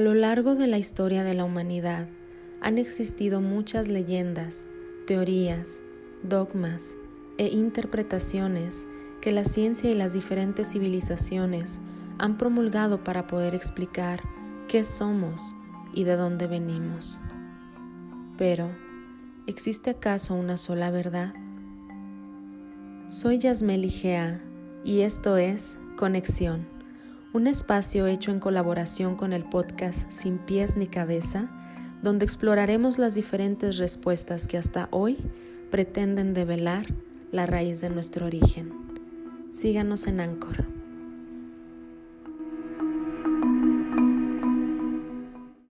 lo largo de la historia de la humanidad han existido muchas leyendas, teorías, dogmas e interpretaciones que la ciencia y las diferentes civilizaciones han promulgado para poder explicar qué somos y de dónde venimos. Pero, ¿existe acaso una sola verdad? Soy Yasmel Igea y esto es Conexión, un espacio hecho en colaboración con el podcast Sin pies ni cabeza, donde exploraremos las diferentes respuestas que hasta hoy pretenden develar la raíz de nuestro origen. Síganos en Anchor.